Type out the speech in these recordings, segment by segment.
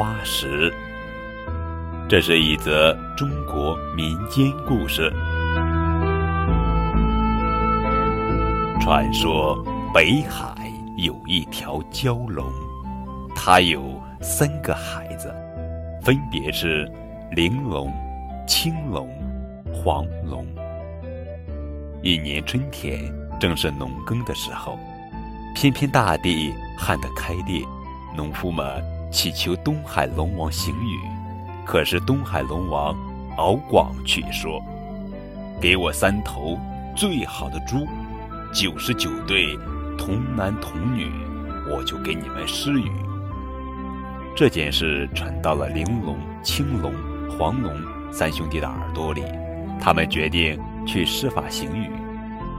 花石》。这是一则中国民间故事。传说北海有一条蛟龙，它有三个孩子，分别是玲珑、青龙、黄龙。一年春天，正是农耕的时候，偏偏大地旱得开裂，农夫们祈求东海龙王行雨。可是东海龙王敖广却说：“给我三头最好的猪。”九十九对童男童女，我就给你们施雨。这件事传到了玲珑、青龙、黄龙三兄弟的耳朵里，他们决定去施法行雨。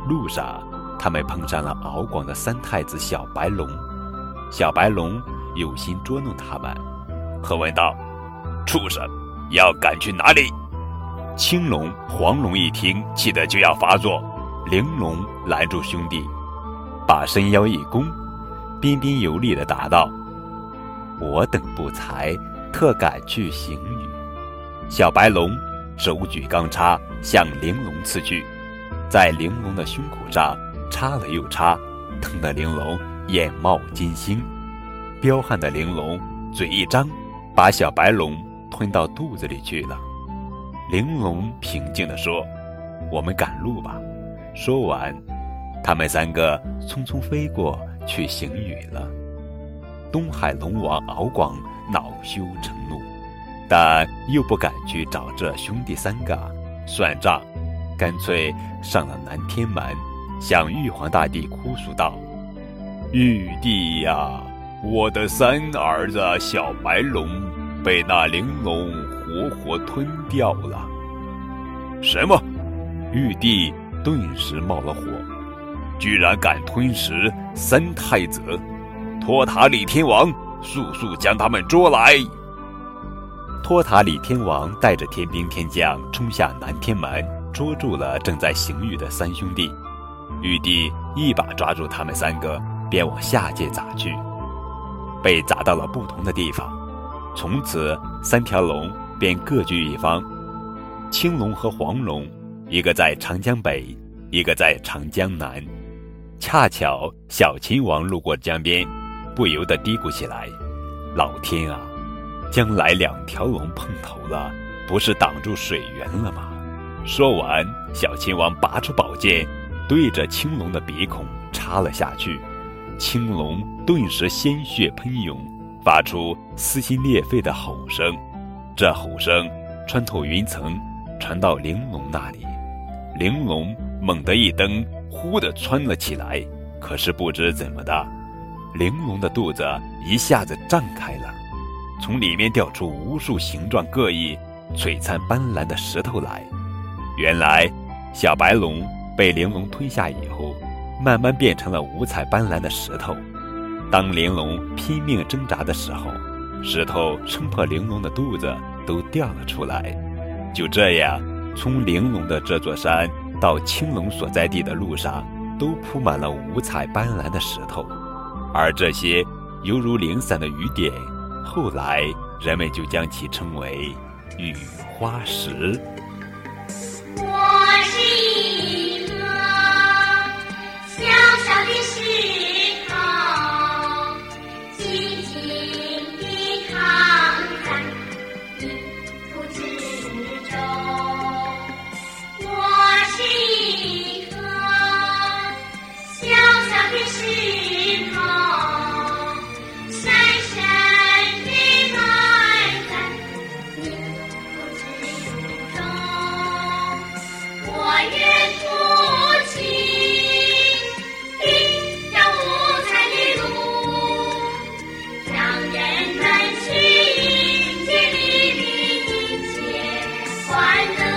路上，他们碰上了敖广的三太子小白龙。小白龙有心捉弄他们，喝问道：“畜生，要赶去哪里？”青龙、黄龙一听，气得就要发作。玲珑拦住兄弟，把身腰一弓，彬彬有礼地答道：“我等不才，特赶去行雨。”小白龙手举钢叉向玲珑刺去，在玲珑的胸口上插了又插，疼得玲珑眼冒金星。彪悍的玲珑嘴一张，把小白龙吞到肚子里去了。玲珑平静地说：“我们赶路吧。”说完，他们三个匆匆飞过去行雨了。东海龙王敖广恼羞成怒，但又不敢去找这兄弟三个算账，干脆上了南天门，向玉皇大帝哭诉道：“玉帝呀，我的三儿子小白龙被那玲珑活活吞掉了。”什么？玉帝？顿时冒了火，居然敢吞食三太子！托塔李天王，速速将他们捉来！托塔李天王带着天兵天将冲下南天门，捉住了正在行雨的三兄弟。玉帝一把抓住他们三个，便往下界砸去，被砸到了不同的地方。从此，三条龙便各据一方，青龙和黄龙。一个在长江北，一个在长江南。恰巧小秦王路过江边，不由得嘀咕起来：“老天啊，将来两条龙碰头了，不是挡住水源了吗？”说完，小秦王拔出宝剑，对着青龙的鼻孔插了下去。青龙顿时鲜血喷涌，发出撕心裂肺的吼声。这吼声穿透云层，传到玲珑那里。玲珑猛地一蹬，忽地窜了起来。可是不知怎么的，玲珑的肚子一下子胀开了，从里面掉出无数形状各异、璀璨斑斓的石头来。原来，小白龙被玲珑吞下以后，慢慢变成了五彩斑斓的石头。当玲珑拼命挣扎的时候，石头撑破玲珑的肚子，都掉了出来。就这样。从玲珑的这座山到青龙所在地的路上，都铺满了五彩斑斓的石头，而这些犹如零散的雨点，后来人们就将其称为雨花石。I you.